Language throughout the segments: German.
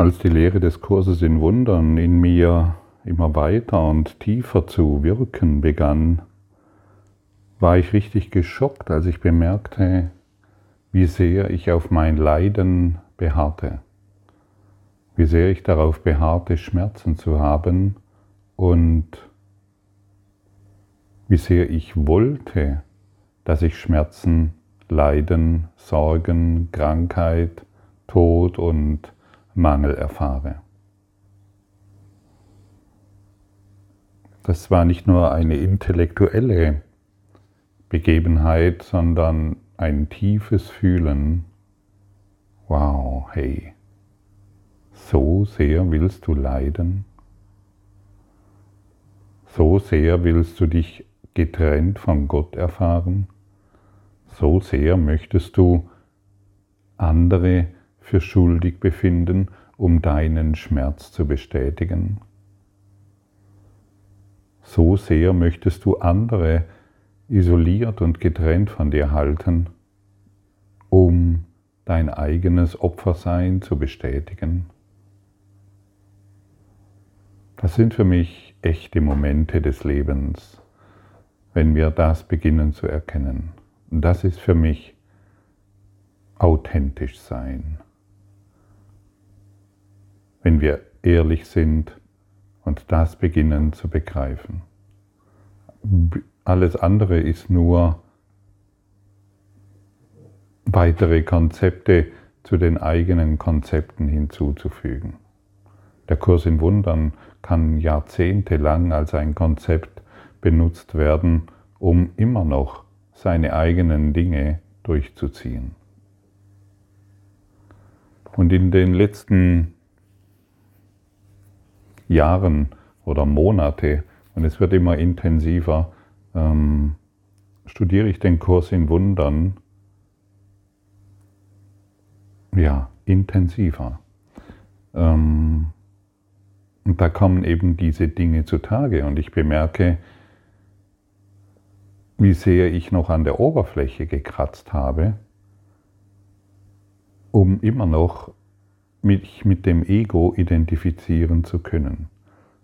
Als die Lehre des Kurses in Wundern in mir immer weiter und tiefer zu wirken begann, war ich richtig geschockt, als ich bemerkte, wie sehr ich auf mein Leiden beharrte, wie sehr ich darauf beharrte, Schmerzen zu haben und wie sehr ich wollte, dass ich Schmerzen, Leiden, Sorgen, Krankheit, Tod und Mangel erfahre. Das war nicht nur eine intellektuelle Begebenheit, sondern ein tiefes Fühlen. Wow, hey, so sehr willst du leiden? So sehr willst du dich getrennt von Gott erfahren? So sehr möchtest du andere für schuldig befinden, um deinen Schmerz zu bestätigen? So sehr möchtest du andere isoliert und getrennt von dir halten, um dein eigenes Opfersein zu bestätigen? Das sind für mich echte Momente des Lebens, wenn wir das beginnen zu erkennen. Und das ist für mich authentisch sein. Wenn wir ehrlich sind und das beginnen zu begreifen. Alles andere ist nur weitere Konzepte zu den eigenen Konzepten hinzuzufügen. Der Kurs in Wundern kann jahrzehntelang als ein Konzept benutzt werden, um immer noch seine eigenen Dinge durchzuziehen. Und in den letzten Jahren oder Monate, und es wird immer intensiver, ähm, studiere ich den Kurs in Wundern, ja, intensiver. Ähm, und da kommen eben diese Dinge zutage. Und ich bemerke, wie sehr ich noch an der Oberfläche gekratzt habe, um immer noch mich mit dem Ego identifizieren zu können.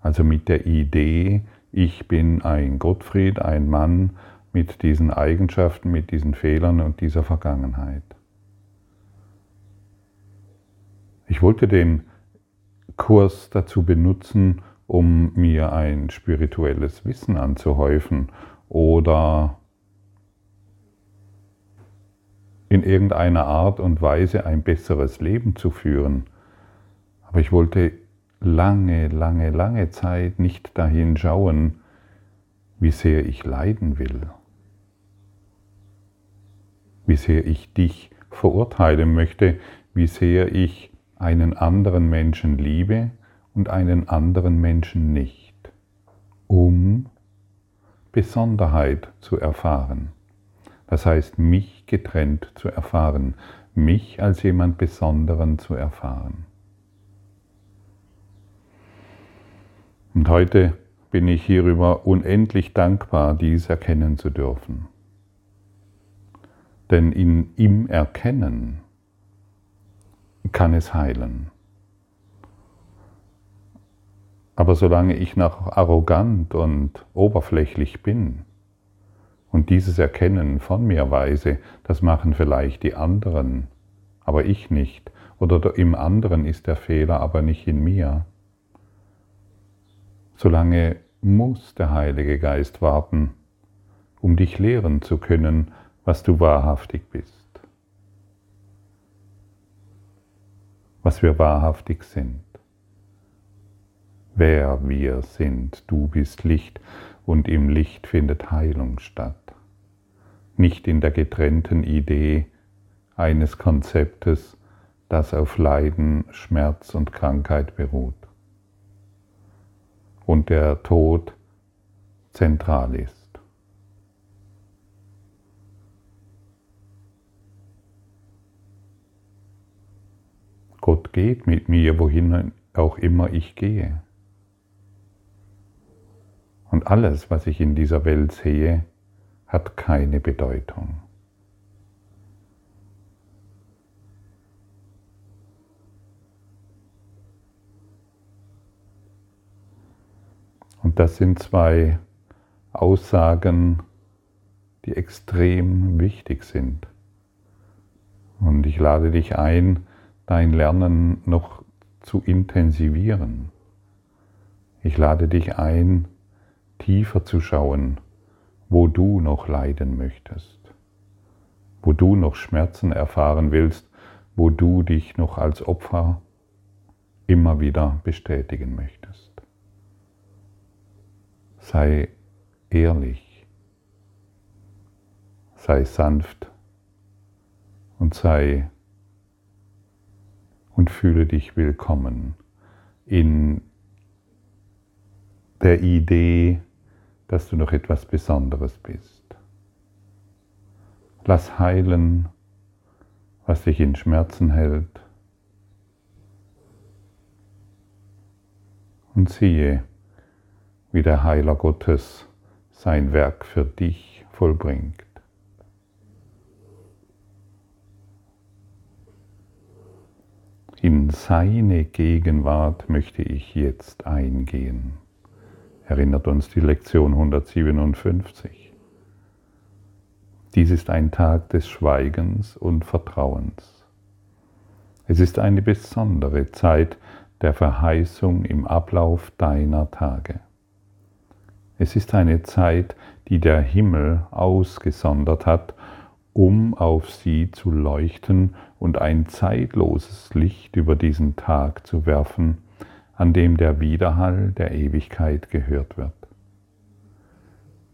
Also mit der Idee, ich bin ein Gottfried, ein Mann mit diesen Eigenschaften, mit diesen Fehlern und dieser Vergangenheit. Ich wollte den Kurs dazu benutzen, um mir ein spirituelles Wissen anzuhäufen oder in irgendeiner Art und Weise ein besseres Leben zu führen. Aber ich wollte lange, lange, lange Zeit nicht dahin schauen, wie sehr ich leiden will, wie sehr ich dich verurteilen möchte, wie sehr ich einen anderen Menschen liebe und einen anderen Menschen nicht, um Besonderheit zu erfahren. Das heißt, mich getrennt zu erfahren, mich als jemand Besonderen zu erfahren. Und heute bin ich hierüber unendlich dankbar, dies erkennen zu dürfen. Denn in, im Erkennen kann es heilen. Aber solange ich noch arrogant und oberflächlich bin und dieses Erkennen von mir weise, das machen vielleicht die anderen, aber ich nicht. Oder im anderen ist der Fehler, aber nicht in mir. Solange muss der Heilige Geist warten, um dich lehren zu können, was du wahrhaftig bist. Was wir wahrhaftig sind wer wir sind. Du bist Licht und im Licht findet Heilung statt. Nicht in der getrennten Idee eines Konzeptes, das auf Leiden, Schmerz und Krankheit beruht. Und der Tod zentral ist. Gott geht mit mir, wohin auch immer ich gehe. Und alles, was ich in dieser Welt sehe, hat keine Bedeutung. Und das sind zwei Aussagen, die extrem wichtig sind. Und ich lade dich ein, dein Lernen noch zu intensivieren. Ich lade dich ein, tiefer zu schauen, wo du noch leiden möchtest, wo du noch Schmerzen erfahren willst, wo du dich noch als Opfer immer wieder bestätigen möchtest. Sei ehrlich, sei sanft und sei und fühle dich willkommen in der Idee, dass du noch etwas Besonderes bist. Lass heilen, was dich in Schmerzen hält. Und siehe, wie der Heiler Gottes sein Werk für dich vollbringt. In seine Gegenwart möchte ich jetzt eingehen, erinnert uns die Lektion 157. Dies ist ein Tag des Schweigens und Vertrauens. Es ist eine besondere Zeit der Verheißung im Ablauf deiner Tage. Es ist eine Zeit, die der Himmel ausgesondert hat, um auf sie zu leuchten und ein zeitloses Licht über diesen Tag zu werfen, an dem der Widerhall der Ewigkeit gehört wird.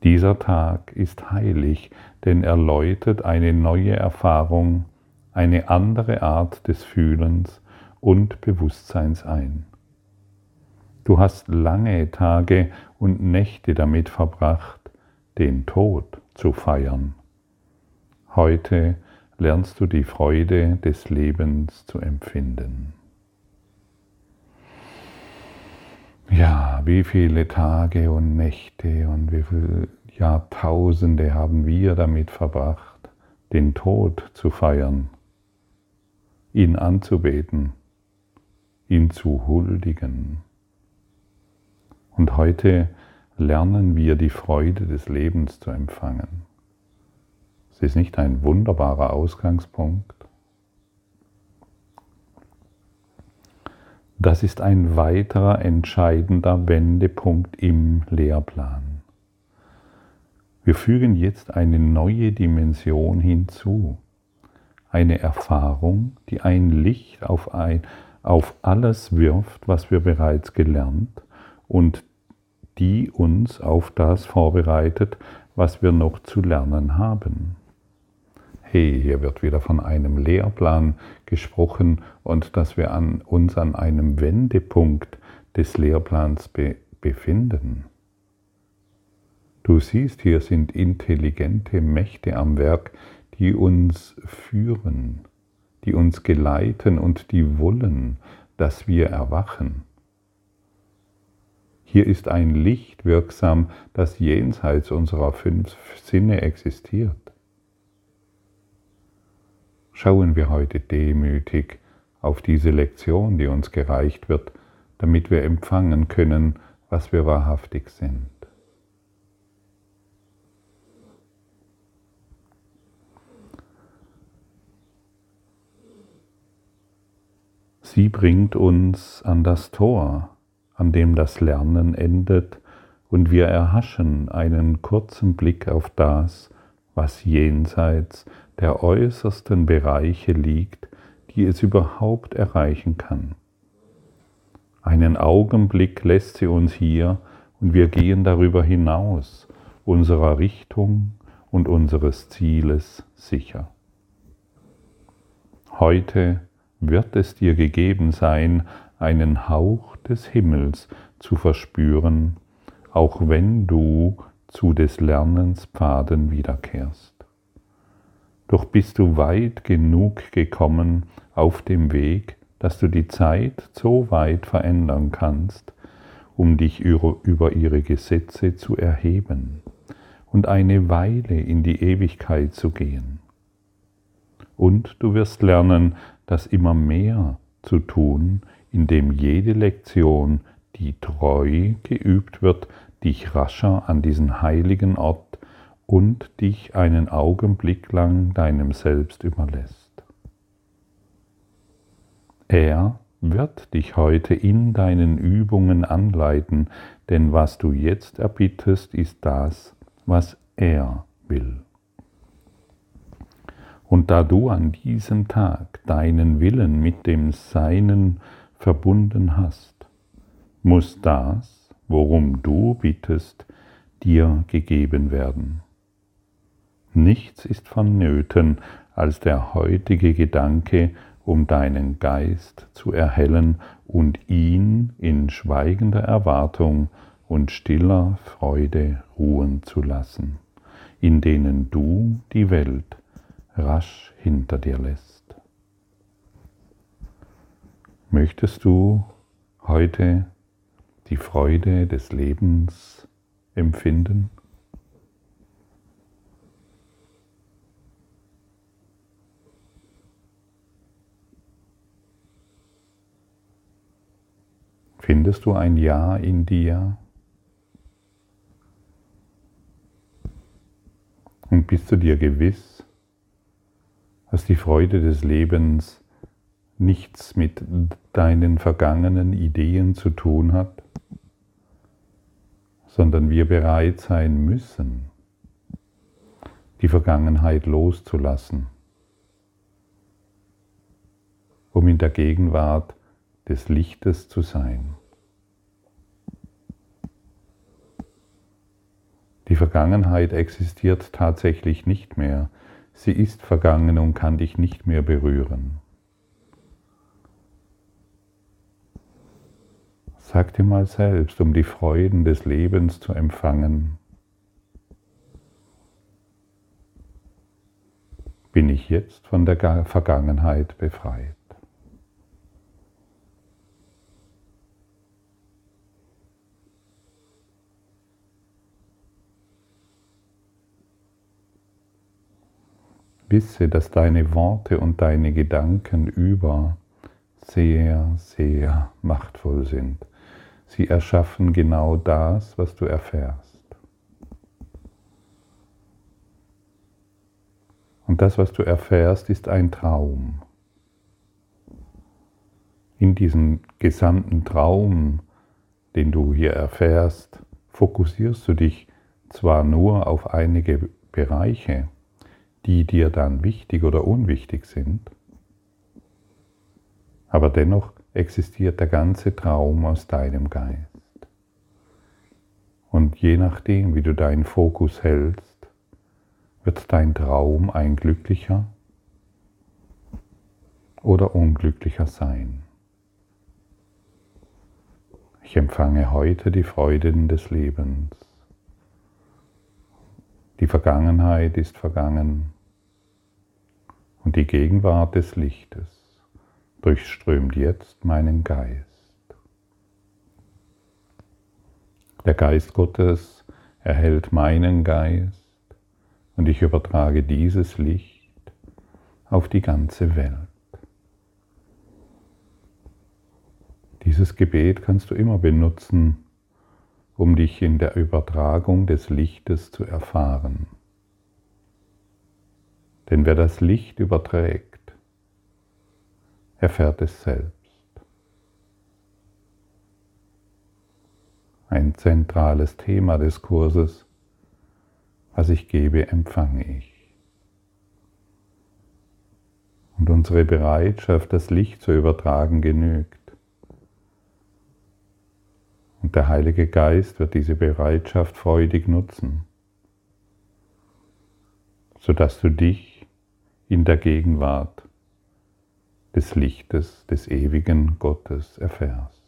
Dieser Tag ist heilig, denn er läutet eine neue Erfahrung, eine andere Art des Fühlens und Bewusstseins ein. Du hast lange Tage und Nächte damit verbracht, den Tod zu feiern. Heute lernst du die Freude des Lebens zu empfinden. Ja, wie viele Tage und Nächte und wie viele Jahrtausende haben wir damit verbracht, den Tod zu feiern, ihn anzubeten, ihn zu huldigen. Und heute lernen wir die Freude des Lebens zu empfangen. Es ist nicht ein wunderbarer Ausgangspunkt. Das ist ein weiterer entscheidender Wendepunkt im Lehrplan. Wir fügen jetzt eine neue Dimension hinzu, eine Erfahrung, die ein Licht auf, ein, auf alles wirft, was wir bereits gelernt und die uns auf das vorbereitet, was wir noch zu lernen haben hey, hier wird wieder von einem Lehrplan gesprochen und dass wir an, uns an einem Wendepunkt des Lehrplans be befinden. Du siehst, hier sind intelligente Mächte am Werk, die uns führen, die uns geleiten und die wollen, dass wir erwachen. Hier ist ein Licht wirksam, das jenseits unserer fünf Sinne existiert schauen wir heute demütig auf diese Lektion, die uns gereicht wird, damit wir empfangen können, was wir wahrhaftig sind. Sie bringt uns an das Tor, an dem das Lernen endet, und wir erhaschen einen kurzen Blick auf das, was jenseits der äußersten Bereiche liegt, die es überhaupt erreichen kann. Einen Augenblick lässt sie uns hier und wir gehen darüber hinaus, unserer Richtung und unseres Zieles sicher. Heute wird es dir gegeben sein, einen Hauch des Himmels zu verspüren, auch wenn du zu des Lernens Pfaden wiederkehrst. Doch bist du weit genug gekommen auf dem Weg, dass du die Zeit so weit verändern kannst, um dich über ihre Gesetze zu erheben und eine Weile in die Ewigkeit zu gehen. Und du wirst lernen, das immer mehr zu tun, indem jede Lektion die treu geübt wird, dich rascher an diesen heiligen Ort und dich einen Augenblick lang deinem Selbst überlässt. Er wird dich heute in deinen Übungen anleiten, denn was du jetzt erbittest, ist das, was er will. Und da du an diesem Tag deinen Willen mit dem Seinen verbunden hast, muss das, worum du bittest, dir gegeben werden. Nichts ist vonnöten als der heutige Gedanke, um deinen Geist zu erhellen und ihn in schweigender Erwartung und stiller Freude ruhen zu lassen, in denen du die Welt rasch hinter dir lässt. Möchtest du heute die Freude des Lebens empfinden? Findest du ein Ja in dir? Und bist du dir gewiss, dass die Freude des Lebens nichts mit deinen vergangenen Ideen zu tun hat, sondern wir bereit sein müssen, die Vergangenheit loszulassen, um in der Gegenwart des Lichtes zu sein. Die Vergangenheit existiert tatsächlich nicht mehr. Sie ist vergangen und kann dich nicht mehr berühren. Sag dir mal selbst, um die Freuden des Lebens zu empfangen, bin ich jetzt von der Vergangenheit befreit. Wisse, dass deine Worte und deine Gedanken über sehr, sehr machtvoll sind. Sie erschaffen genau das, was du erfährst. Und das, was du erfährst, ist ein Traum. In diesem gesamten Traum, den du hier erfährst, fokussierst du dich zwar nur auf einige Bereiche, die dir dann wichtig oder unwichtig sind, aber dennoch existiert der ganze Traum aus deinem Geist. Und je nachdem, wie du deinen Fokus hältst, wird dein Traum ein glücklicher oder unglücklicher sein. Ich empfange heute die Freuden des Lebens. Die Vergangenheit ist vergangen und die Gegenwart des Lichtes durchströmt jetzt meinen Geist. Der Geist Gottes erhält meinen Geist und ich übertrage dieses Licht auf die ganze Welt. Dieses Gebet kannst du immer benutzen, um dich in der Übertragung des Lichtes zu erfahren. Denn wer das Licht überträgt, erfährt es selbst. Ein zentrales Thema des Kurses, was ich gebe, empfange ich. Und unsere Bereitschaft, das Licht zu übertragen, genügt. Und der Heilige Geist wird diese Bereitschaft freudig nutzen, sodass du dich in der Gegenwart des Lichtes des ewigen Gottes erfährst.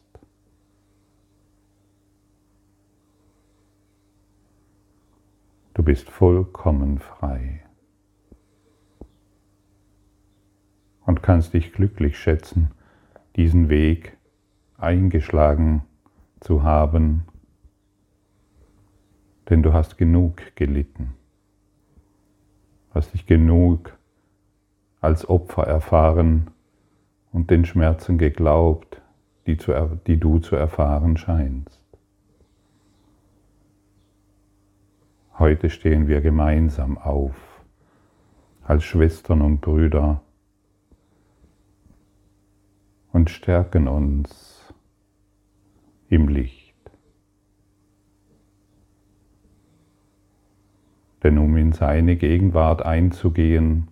Du bist vollkommen frei und kannst dich glücklich schätzen, diesen Weg eingeschlagen zu haben, denn du hast genug gelitten, hast dich genug als Opfer erfahren und den Schmerzen geglaubt, die, zu, die du zu erfahren scheinst. Heute stehen wir gemeinsam auf, als Schwestern und Brüder, und stärken uns im Licht. Denn um in seine Gegenwart einzugehen,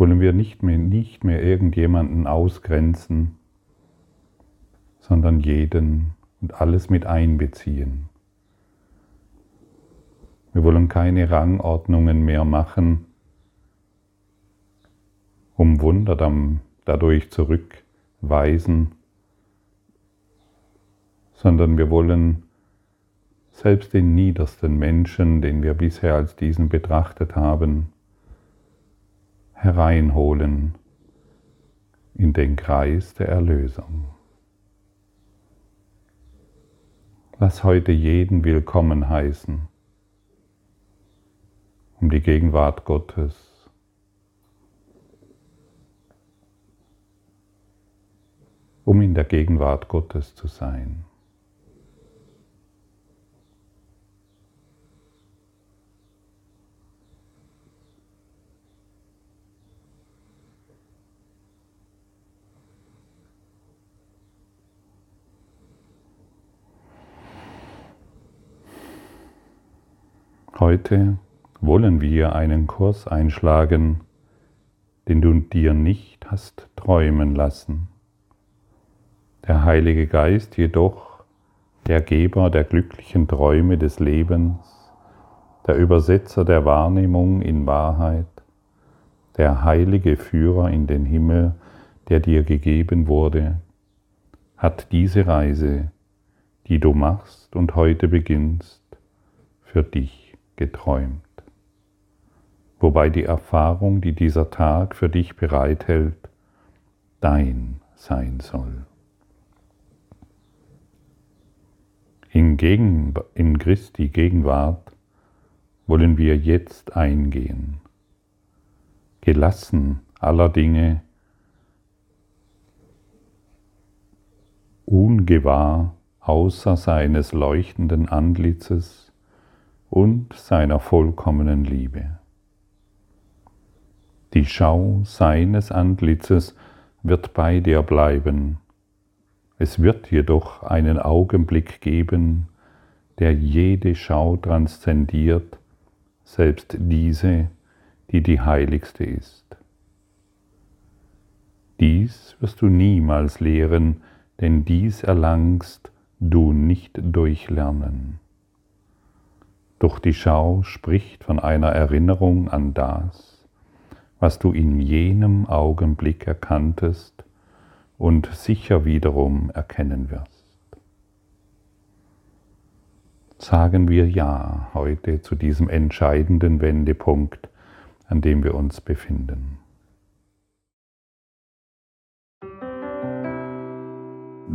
wollen wir nicht mehr, nicht mehr irgendjemanden ausgrenzen, sondern jeden und alles mit einbeziehen. Wir wollen keine Rangordnungen mehr machen, um Wunder dadurch zurückweisen, sondern wir wollen selbst den niedersten Menschen, den wir bisher als diesen betrachtet haben, hereinholen in den Kreis der Erlösung. Lass heute jeden willkommen heißen um die Gegenwart Gottes. um in der Gegenwart Gottes zu sein. Heute wollen wir einen Kurs einschlagen, den du dir nicht hast träumen lassen. Der Heilige Geist jedoch, der Geber der glücklichen Träume des Lebens, der Übersetzer der Wahrnehmung in Wahrheit, der heilige Führer in den Himmel, der dir gegeben wurde, hat diese Reise, die du machst und heute beginnst, für dich geträumt wobei die Erfahrung, die dieser Tag für dich bereithält, dein sein soll. In, Gegen, in Christi Gegenwart wollen wir jetzt eingehen, gelassen aller Dinge, ungewahr außer seines leuchtenden Antlitzes und seiner vollkommenen Liebe. Die Schau seines Antlitzes wird bei dir bleiben. Es wird jedoch einen Augenblick geben, der jede Schau transzendiert, selbst diese, die die heiligste ist. Dies wirst du niemals lehren, denn dies erlangst du nicht durch Lernen. Doch die Schau spricht von einer Erinnerung an das, was du in jenem Augenblick erkanntest und sicher wiederum erkennen wirst. Sagen wir Ja heute zu diesem entscheidenden Wendepunkt, an dem wir uns befinden.